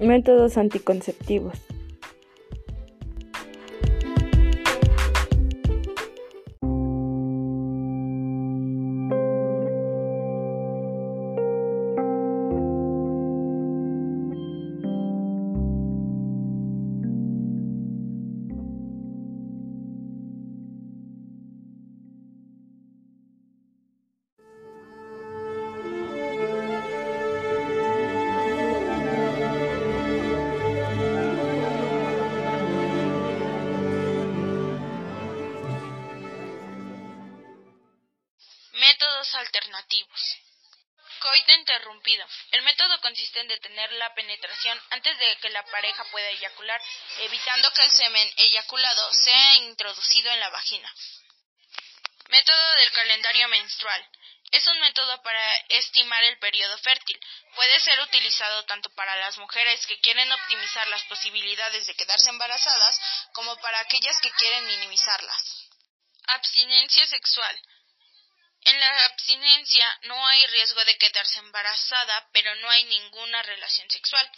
Métodos anticonceptivos. Métodos alternativos. Coito interrumpido. El método consiste en detener la penetración antes de que la pareja pueda eyacular, evitando que el semen eyaculado sea introducido en la vagina. Método del calendario menstrual. Es un método para estimar el periodo fértil. Puede ser utilizado tanto para las mujeres que quieren optimizar las posibilidades de quedarse embarazadas como para aquellas que quieren minimizarlas. Abstinencia sexual. En la abstinencia no hay riesgo de quedarse embarazada, pero no hay ninguna relación sexual.